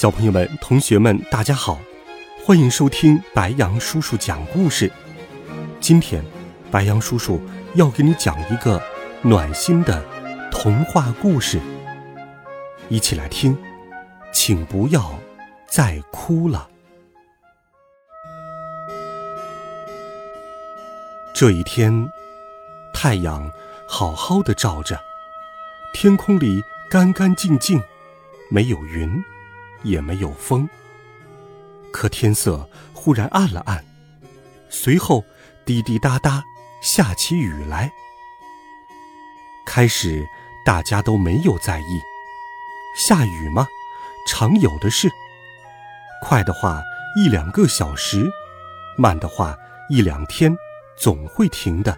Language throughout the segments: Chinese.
小朋友们、同学们，大家好，欢迎收听白杨叔叔讲故事。今天，白杨叔叔要给你讲一个暖心的童话故事，一起来听。请不要再哭了。这一天，太阳好好的照着，天空里干干净净，没有云。也没有风，可天色忽然暗了暗，随后滴滴答答下起雨来。开始大家都没有在意，下雨吗，常有的事。快的话一两个小时，慢的话一两天，总会停的。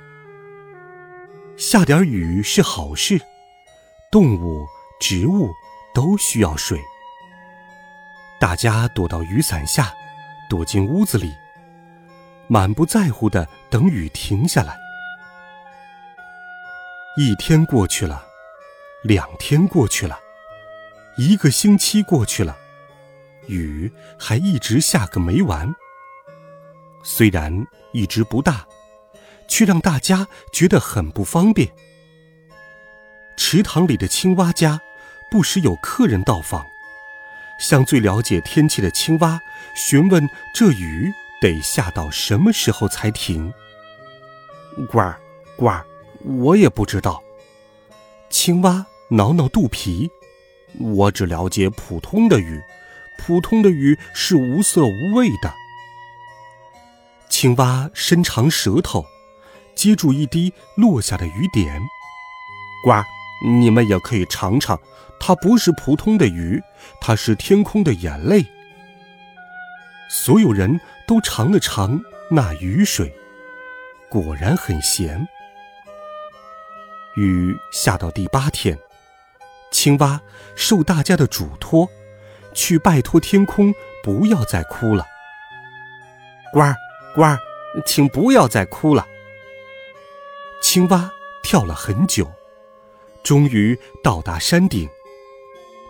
下点雨是好事，动物、植物都需要水。大家躲到雨伞下，躲进屋子里，满不在乎的等雨停下来。一天过去了，两天过去了，一个星期过去了，雨还一直下个没完。虽然一直不大，却让大家觉得很不方便。池塘里的青蛙家，不时有客人到访。向最了解天气的青蛙询问：“这雨得下到什么时候才停？”呱儿，呱儿，我也不知道。青蛙挠挠肚皮：“我只了解普通的雨，普通的雨是无色无味的。”青蛙伸长舌头，接住一滴落下的雨点：“呱，你们也可以尝尝。”它不是普通的鱼，它是天空的眼泪。所有人都尝了尝那雨水，果然很咸。雨下到第八天，青蛙受大家的嘱托，去拜托天空不要再哭了。呱儿，呱儿，请不要再哭了。青蛙跳了很久，终于到达山顶。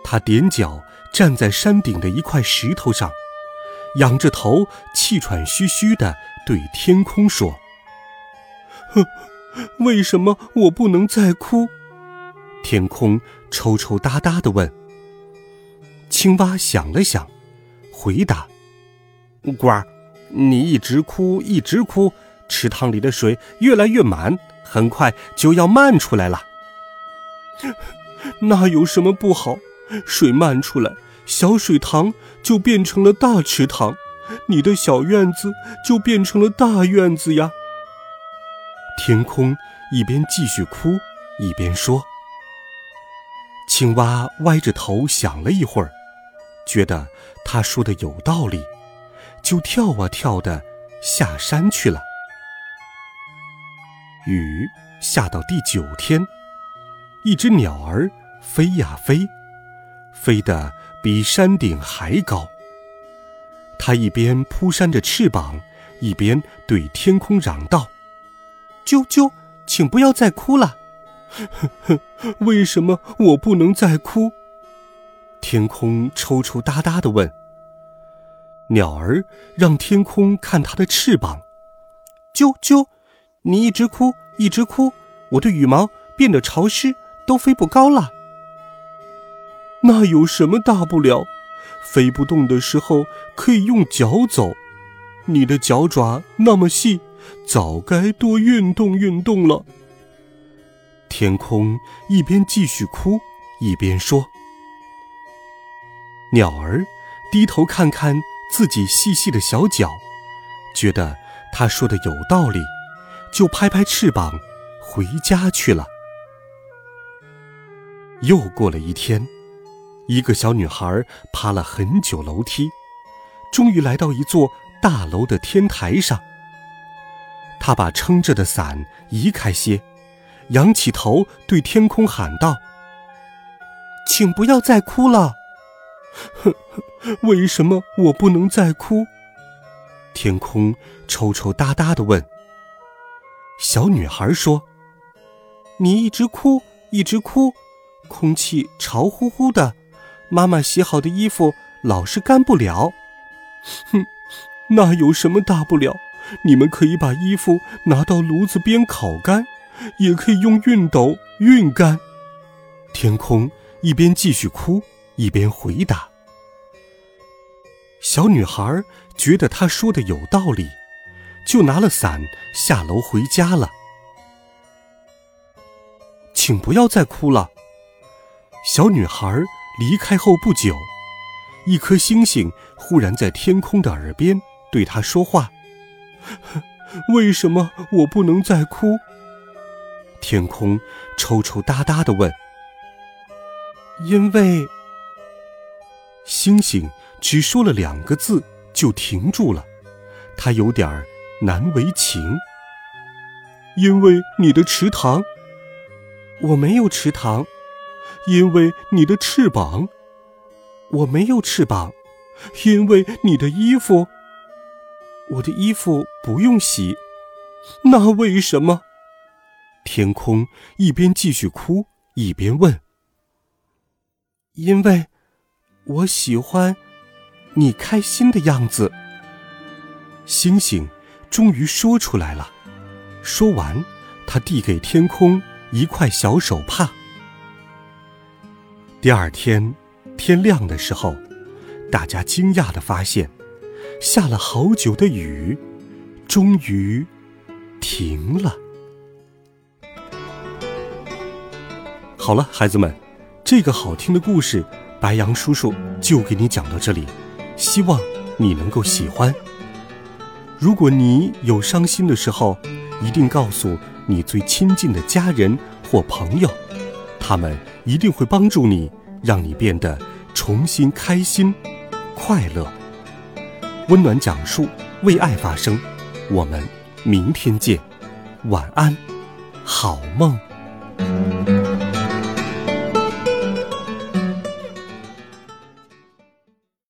他踮脚站在山顶的一块石头上，仰着头，气喘吁吁地对天空说：“哼，为什么我不能再哭？”天空抽抽搭搭地问。青蛙想了想，回答：“呱儿，你一直哭，一直哭，池塘里的水越来越满，很快就要漫出来了。那有什么不好？”水漫出来，小水塘就变成了大池塘，你的小院子就变成了大院子呀。天空一边继续哭，一边说。青蛙歪着头想了一会儿，觉得他说的有道理，就跳啊跳的下山去了。雨下到第九天，一只鸟儿飞呀飞。飞得比山顶还高。它一边扑扇着翅膀，一边对天空嚷道：“啾啾，请不要再哭了！”“ 为什么我不能再哭？”天空抽抽搭搭的问。鸟儿让天空看它的翅膀：“啾啾，你一直哭，一直哭，我的羽毛变得潮湿，都飞不高了。”那有什么大不了？飞不动的时候可以用脚走。你的脚爪那么细，早该多运动运动了。天空一边继续哭，一边说：“鸟儿低头看看自己细细的小脚，觉得他说的有道理，就拍拍翅膀回家去了。”又过了一天。一个小女孩爬了很久楼梯，终于来到一座大楼的天台上。她把撑着的伞移开些，仰起头对天空喊道：“请不要再哭了。”“哼，为什么我不能再哭？”天空抽抽搭搭的问。小女孩说：“你一直哭，一直哭，空气潮乎乎的，妈妈洗好的衣服老是干不了。”“哼，那有什么大不了？”你们可以把衣服拿到炉子边烤干，也可以用熨斗熨干。天空一边继续哭，一边回答。小女孩觉得他说的有道理，就拿了伞下楼回家了。请不要再哭了。小女孩离开后不久，一颗星星忽然在天空的耳边对她说话。为什么我不能再哭？天空抽抽搭搭的问。因为星星只说了两个字就停住了，他有点难为情。因为你的池塘，我没有池塘；因为你的翅膀，我没有翅膀；因为你的衣服。我的衣服不用洗，那为什么？天空一边继续哭一边问：“因为，我喜欢你开心的样子。”星星终于说出来了。说完，他递给天空一块小手帕。第二天天亮的时候，大家惊讶的发现。下了好久的雨，终于停了。好了，孩子们，这个好听的故事，白杨叔叔就给你讲到这里，希望你能够喜欢。如果你有伤心的时候，一定告诉你最亲近的家人或朋友，他们一定会帮助你，让你变得重新开心、快乐。温暖讲述，为爱发声。我们明天见，晚安，好梦。